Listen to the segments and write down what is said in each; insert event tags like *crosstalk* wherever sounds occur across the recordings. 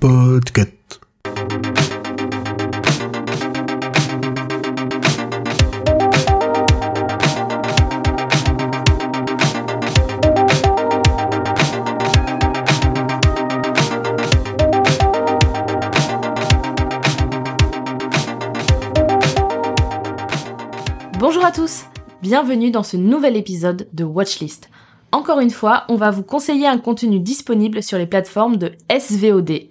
Podcast. Bonjour à tous, bienvenue dans ce nouvel épisode de Watchlist. Encore une fois, on va vous conseiller un contenu disponible sur les plateformes de SVOD.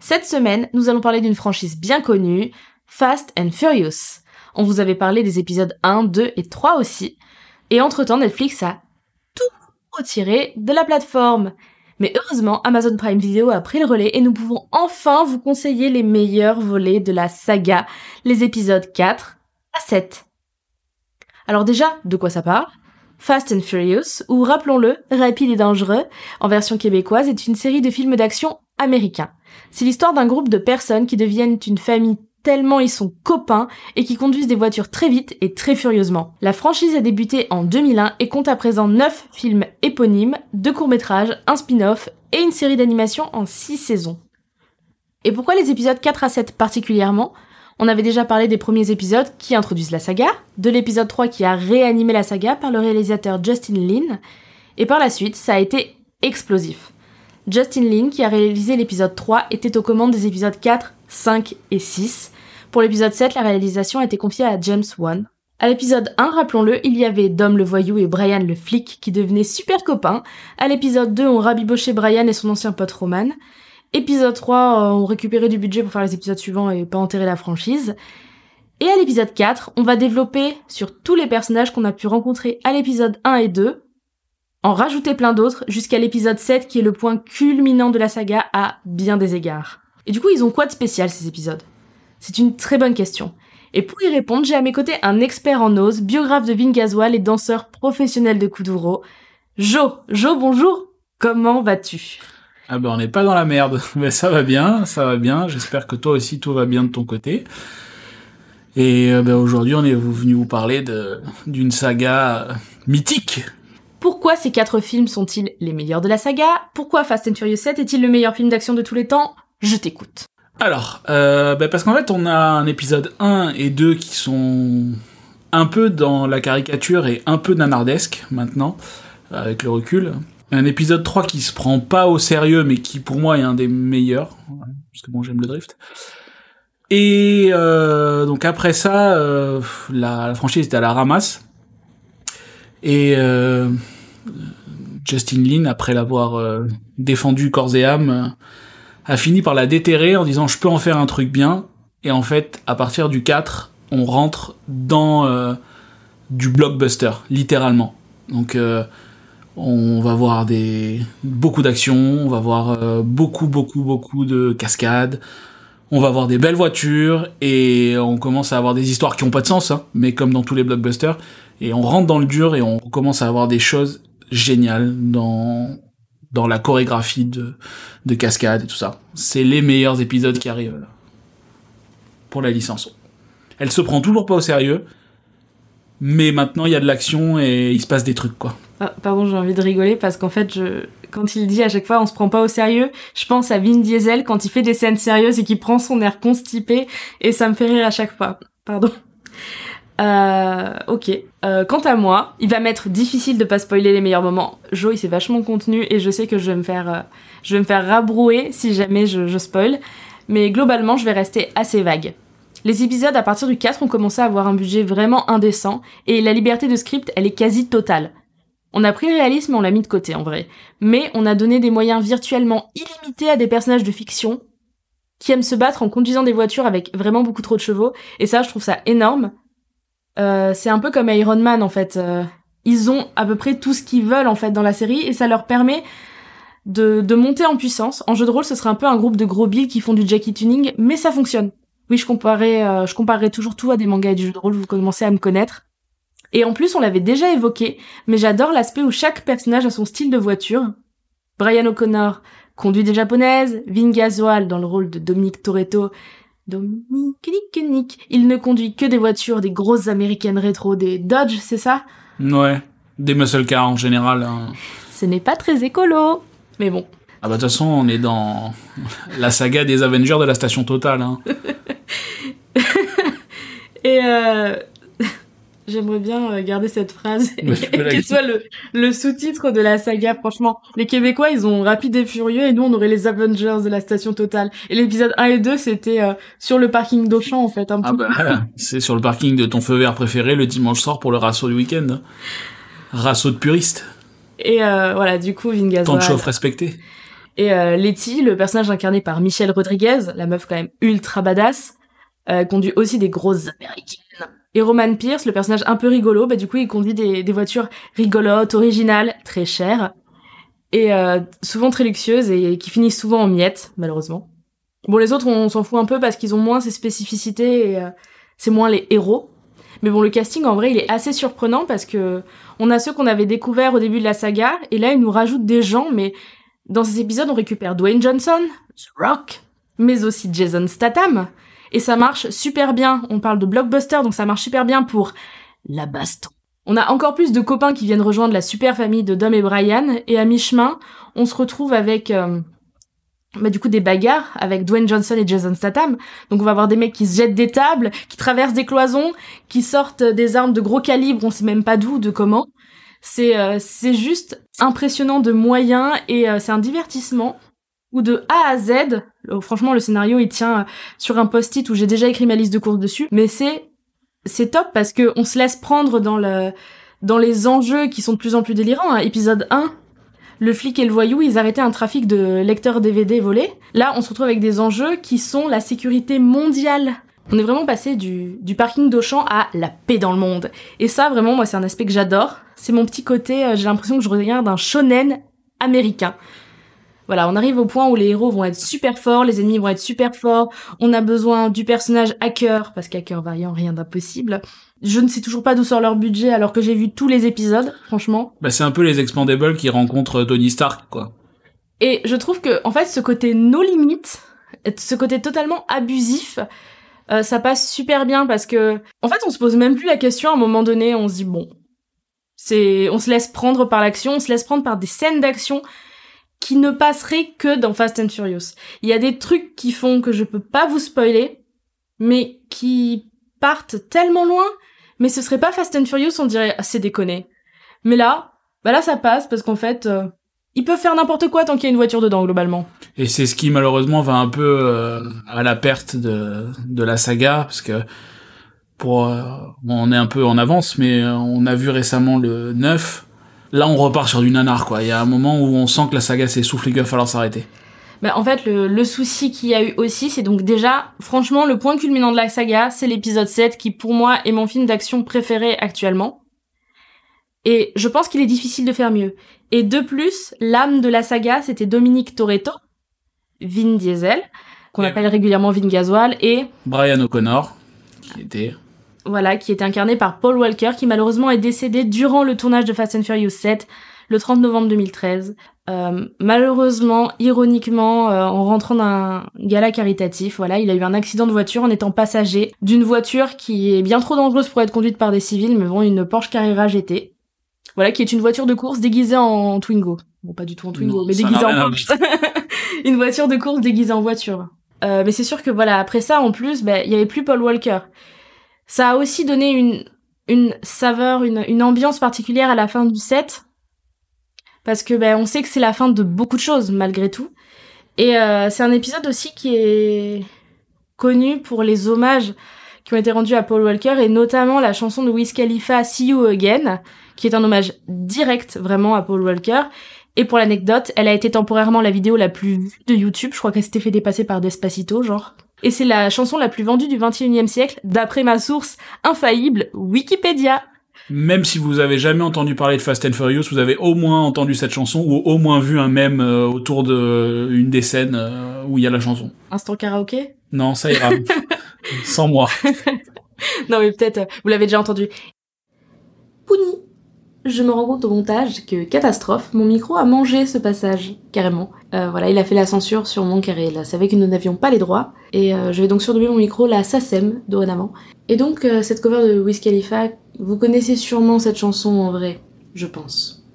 Cette semaine, nous allons parler d'une franchise bien connue, Fast and Furious. On vous avait parlé des épisodes 1, 2 et 3 aussi. Et entre-temps, Netflix a tout retiré de la plateforme. Mais heureusement, Amazon Prime Video a pris le relais et nous pouvons enfin vous conseiller les meilleurs volets de la saga, les épisodes 4 à 7. Alors déjà, de quoi ça parle? Fast and Furious, ou rappelons-le, Rapide et Dangereux, en version québécoise, est une série de films d'action américains. C'est l'histoire d'un groupe de personnes qui deviennent une famille tellement ils sont copains et qui conduisent des voitures très vite et très furieusement. La franchise a débuté en 2001 et compte à présent 9 films éponymes, 2 courts-métrages, un spin-off et une série d'animation en 6 saisons. Et pourquoi les épisodes 4 à 7 particulièrement? On avait déjà parlé des premiers épisodes qui introduisent la saga, de l'épisode 3 qui a réanimé la saga par le réalisateur Justin Lin, et par la suite ça a été explosif. Justin Lin, qui a réalisé l'épisode 3, était aux commandes des épisodes 4, 5 et 6. Pour l'épisode 7, la réalisation a été confiée à James Wan. À l'épisode 1, rappelons-le, il y avait Dom le voyou et Brian le flic qui devenaient super copains. À l'épisode 2, on rabibochait Brian et son ancien pote Roman. Épisode 3, euh, on récupérait du budget pour faire les épisodes suivants et pas enterrer la franchise. Et à l'épisode 4, on va développer sur tous les personnages qu'on a pu rencontrer à l'épisode 1 et 2, en rajouter plein d'autres jusqu'à l'épisode 7 qui est le point culminant de la saga à bien des égards. Et du coup, ils ont quoi de spécial ces épisodes? C'est une très bonne question. Et pour y répondre, j'ai à mes côtés un expert en ose, biographe de Vin et danseur professionnel de Kuduro. Jo, Jo, bonjour Comment vas-tu? Ah ben on n'est pas dans la merde, mais *laughs* ça va bien, ça va bien. J'espère que toi aussi tout va bien de ton côté. Et euh, ben, aujourd'hui on est venu vous parler d'une saga euh, mythique. Pourquoi ces quatre films sont-ils les meilleurs de la saga? Pourquoi Fast and Furious 7 est-il le meilleur film d'action de tous les temps? Je t'écoute. Alors, euh, ben, parce qu'en fait on a un épisode 1 et 2 qui sont un peu dans la caricature et un peu nanardesque maintenant, avec le recul. Un épisode 3 qui se prend pas au sérieux mais qui pour moi est un des meilleurs, parce que bon j'aime le drift. Et euh, donc après ça, euh, la, franchise était à la ramasse. Et euh, Justin Lin, après l'avoir défendu corps et âme, a fini par la déterrer en disant je peux en faire un truc bien. Et en fait, à partir du 4, on rentre dans du blockbuster, littéralement. Donc on va voir des beaucoup d'actions, on va voir euh, beaucoup beaucoup beaucoup de cascades, on va voir des belles voitures et on commence à avoir des histoires qui ont pas de sens, hein, mais comme dans tous les blockbusters, et on rentre dans le dur et on commence à avoir des choses géniales dans dans la chorégraphie de de cascades et tout ça. C'est les meilleurs épisodes qui arrivent pour la licence. Elle se prend toujours pas au sérieux, mais maintenant il y a de l'action et il se passe des trucs quoi. Ah, pardon, j'ai envie de rigoler parce qu'en fait, je... quand il dit à chaque fois on se prend pas au sérieux, je pense à Vin Diesel quand il fait des scènes sérieuses et qu'il prend son air constipé et ça me fait rire à chaque fois. Pardon. Euh, ok. Euh, quant à moi, il va m'être difficile de pas spoiler les meilleurs moments. Joe, il s'est vachement contenu et je sais que je vais me faire, euh, je vais me faire rabrouer si jamais je, je spoil. Mais globalement, je vais rester assez vague. Les épisodes à partir du 4 ont commencé à avoir un budget vraiment indécent et la liberté de script, elle est quasi totale. On a pris le réalisme et on l'a mis de côté en vrai. Mais on a donné des moyens virtuellement illimités à des personnages de fiction qui aiment se battre en conduisant des voitures avec vraiment beaucoup trop de chevaux. Et ça, je trouve ça énorme. Euh, c'est un peu comme Iron Man en fait. Euh, ils ont à peu près tout ce qu'ils veulent en fait dans la série et ça leur permet de, de monter en puissance. En jeu de rôle, ce serait un peu un groupe de gros billes qui font du Jackie tuning, mais ça fonctionne. Oui, je comparais, euh, je toujours tout à des mangas et du jeu de rôle. Vous commencez à me connaître. Et en plus, on l'avait déjà évoqué, mais j'adore l'aspect où chaque personnage a son style de voiture. Brian O'Connor conduit des japonaises, Vin Gasoil dans le rôle de Dominique Toretto Dominique Nick Nick. Il ne conduit que des voitures, des grosses américaines rétro, des Dodge, c'est ça? Ouais, des muscle cars en général. hein. Ce n'est pas très écolo. Mais bon. Ah bah de toute façon, on est dans *laughs* la saga des Avengers de la station Total. Hein. *laughs* Et euh, j'aimerais bien euh, garder cette phrase la qu'elle soit le, le sous-titre de la saga. Franchement, les Québécois, ils ont Rapide et Furieux et nous, on aurait les Avengers de la station Total. Et l'épisode 1 et 2, c'était euh, sur le parking d'Auchan, en fait. Un Ah peu. bah voilà, c'est sur le parking de ton feu vert préféré le dimanche soir pour le rasso du week-end. hein. Rasso de puristes, Et euh, voilà, du coup, Vin tant de chauffe respecté. Et euh, Letty, le personnage incarné par Michelle Rodriguez, la meuf quand même ultra badass, euh, conduit aussi des grosses américaines. Et Roman Pierce, le personnage un peu rigolo, bah du coup il conduit des, voitures rigolotes, originales, très chères, et euh, souvent très luxueuses et qui finissent souvent en miettes, malheureusement. Bon les autres on s'en fout un peu parce qu'ils ont moins ces spécificités et euh, c'est moins les héros. Mais bon le casting en vrai il est assez surprenant parce que on a ceux qu'on avait découverts au début de la saga et là ils nous rajoutent des gens mais dans ces épisodes, on récupère Dwayne Johnson, The Rock, mais aussi Jason Statham. Et ça marche super bien. On parle de blockbuster, donc ça marche super bien pour la baston. On a encore plus de copains qui viennent rejoindre la super famille de Dom et Brian. Et à mi-chemin, on se retrouve avec... euh, bah, du coup des bagarres avec Dwayne Johnson et Jason Statham. Donc on va avoir des mecs qui se jettent des tables, qui traversent des cloisons, qui sortent des armes de gros calibre, on sait même pas d'où, de comment. C'est euh, c'est juste impressionnant de moyens et euh, c'est un divertissement où de A à Z, franchement le scénario il tient euh, sur un post-it où j'ai déjà écrit ma liste de courses dessus, mais c'est c'est top parce que on se laisse prendre dans le dans les enjeux qui sont de plus en plus délirants. hein. Épisode 1, le flic et le voyou, ils arrêtaient un trafic de lecteurs DVD volés. Là, on se retrouve avec des enjeux qui sont la sécurité mondiale. On est vraiment passé du, du parking d'Auchan à la paix dans le monde. Et ça, vraiment, moi, c'est un aspect que j'adore. C'est mon petit côté, euh, j'ai l'impression que je regarde un shonen américain. Voilà, on arrive au point où les héros vont être super forts, les ennemis vont être super forts, on a besoin du personnage hacker, parce qu'hacker variant, rien d'impossible. Je ne sais toujours pas d'où sort leur budget alors que j'ai vu tous les épisodes, franchement. Bah c'est un peu les Expandables qui rencontrent Tony Stark, quoi. Et je trouve que, en fait, ce côté no limites, ce côté totalement abusif, euh, ça passe super bien parce que, en fait, on se pose même plus la question à un moment donné, on se dit bon, c'est, on se laisse prendre par l'action, on se laisse prendre par des scènes d'action qui ne passeraient que dans Fast and Furious. Il y a des trucs qui font que je peux pas vous spoiler, mais qui partent tellement loin, mais ce serait pas Fast and Furious, on dirait ah, c'est déconné. Mais là, bah là ça passe parce qu'en fait, euh, ils peuvent faire n'importe quoi tant qu'il y a une voiture dedans globalement. Et c'est ce qui malheureusement va un peu euh, à la perte de, de la saga, parce que pour euh, bon, on est un peu en avance, mais euh, on a vu récemment le 9. Là, on repart sur du nanar, quoi. Il y a un moment où on sent que la saga s'essouffle et qu'il va falloir s'arrêter. Bah, en fait, le, le souci qu'il y a eu aussi, c'est donc déjà, franchement, le point culminant de la saga, c'est l'épisode 7, qui pour moi est mon film d'action préféré actuellement. Et je pense qu'il est difficile de faire mieux. Et de plus, l'âme de la saga, c'était Dominique Toretto, Vin Diesel, qu'on appelle régulièrement Vin Gasoil, et Brian O'Connor, qui était voilà, qui était incarné par Paul Walker, qui malheureusement est décédé durant le tournage de Fast and Furious 7, le 30 novembre 2013. Euh, malheureusement, ironiquement, euh, en rentrant d'un gala caritatif, voilà, il a eu un accident de voiture en étant passager d'une voiture qui est bien trop dangereuse pour être conduite par des civils, mais bon, une Porsche Carrera GT. Voilà, qui est une voiture de course déguisée en Twingo. Bon, pas du tout en Twingo, Non, mais déguisée en Porsche. *laughs* une voiture de course déguisée en voiture. Euh, mais c'est sûr que voilà, après ça, en plus, ben, il y avait plus Paul Walker. Ça a aussi donné une, une saveur, une, une ambiance particulière à la fin du set. Parce que ben, on sait que c'est la fin de beaucoup de choses, malgré tout. Et euh, c'est un épisode aussi qui est connu pour les hommages qui ont été rendus à Paul Walker, et notamment la chanson de Wiz Khalifa, See You Again, qui est un hommage direct vraiment à Paul Walker. Et pour l'anecdote, elle a été temporairement la vidéo la plus vue de YouTube. Je crois qu'elle s'était fait dépasser par Despacito, genre. Et c'est la chanson la plus vendue du 21e siècle, d'après ma source infaillible, Wikipédia. Même si vous avez jamais entendu parler de Fast and Furious, vous avez au moins entendu cette chanson ou au moins vu un mème euh, autour de une des scènes euh, où il y a la chanson. Instant karaoké? Non, ça ira. *laughs* Sans moi. Non mais peut-être, euh, vous l'avez déjà entendu. Pouni Je me rends compte au montage que, catastrophe, mon micro a mangé ce passage, carrément. Euh, voilà, il a fait la censure sur mon carré, là, savait que nous n'avions pas les droits, et euh, je vais donc surnommer mon micro la SACEM, dorénavant. Et donc, euh, cette cover de Wiz Khalifa, vous connaissez sûrement cette chanson en vrai, je pense.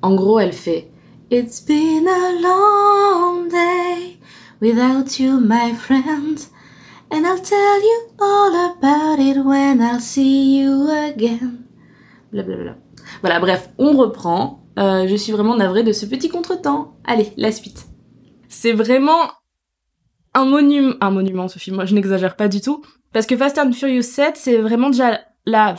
En gros, elle fait It's been a long day without you, my friend. And I'll tell you all about it when I'll see you again. Voilà, bref, on reprend. Euh, je suis vraiment navrée de ce petit contretemps. Allez, la suite. C'est vraiment un monument, un ce film, moi je n'exagère pas du tout, parce que Fast and Furious 7, c'est vraiment déjà la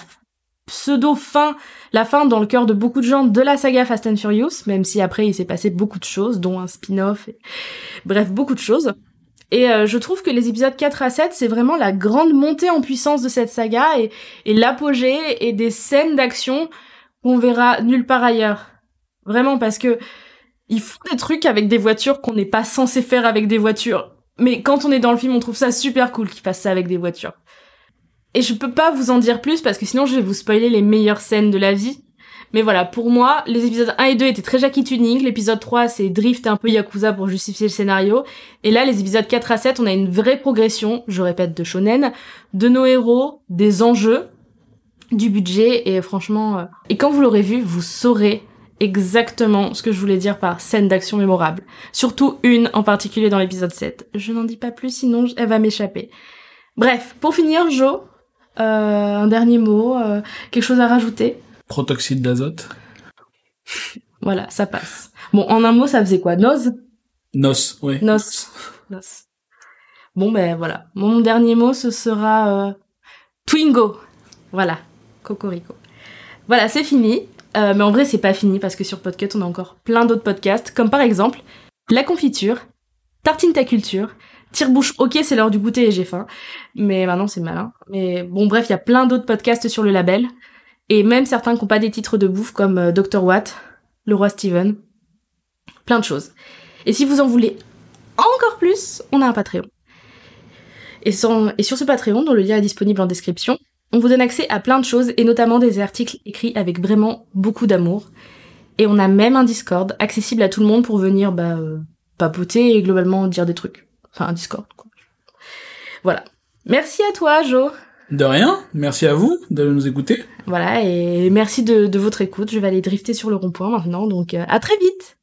pseudo-fin, la fin dans le cœur de beaucoup de gens de la saga Fast and Furious, même si après il s'est passé beaucoup de choses, dont un spin-off, bref, beaucoup de choses. Et euh, je trouve que les épisodes 4 à 7, c'est vraiment la grande montée en puissance de cette saga et l'apogée et des scènes d'action qu'on verra nulle part ailleurs. Vraiment, parce que ils font des trucs avec des voitures qu'on n'est pas censé faire avec des voitures. Mais quand on est dans le film, on trouve ça super cool qu'ils fassent ça avec des voitures. Et je peux pas vous en dire plus parce que sinon je vais vous spoiler les meilleures scènes de la vie. Mais voilà, pour moi, les épisodes 1 et 2 étaient très Jackie Tuning. L'épisode 3, c'est Drift un peu Yakuza pour justifier le scénario. Et là, les épisodes 4 à 7, on a une vraie progression, je répète, de shonen, de nos héros, des enjeux, du budget, et franchement... Euh, et quand vous l'aurez vu, vous saurez exactement ce que je voulais dire par scène d'action mémorable. Surtout une en particulier dans l'épisode 7. Je n'en dis pas plus, sinon elle va m'échapper. Bref, pour finir, Jo, euh, un dernier mot, euh, quelque chose à rajouter? Protoxyde d'azote. *laughs* Voilà, ça passe. Bon, en un mot, ça faisait quoi? Nos Nos, oui. Nos. Nos. Bon, ben voilà. Mon dernier mot, ce sera euh, Twingo. Voilà, Cocorico. Voilà, c'est fini. Euh, mais en vrai, c'est pas fini parce que sur Podcut, on a encore plein d'autres podcasts, comme par exemple La confiture, Tartine ta culture, Tire-bouche, ok, c'est l'heure du goûter et j'ai faim. Mais maintenant, c'est malin. Mais bon, bref, il y a plein d'autres podcasts sur le label. Et même certains qui n'ont pas des titres de bouffe, comme euh, Dr. Watt, Le Roi Steven. Plein de choses. Et si vous en voulez encore plus, on a un Patreon. Et, et sur ce Patreon, dont le lien est disponible en description, on vous donne accès à plein de choses, et notamment des articles écrits avec vraiment beaucoup d'amour. Et on a même un Discord accessible à tout le monde pour venir bah, euh, papoter et globalement dire des trucs. Enfin, un Discord, quoi. Voilà. Merci à toi, Jo. De rien, merci à vous de nous écouter. Voilà, et merci de, de votre écoute. Je vais aller drifter sur le rond-point maintenant, donc euh, à très vite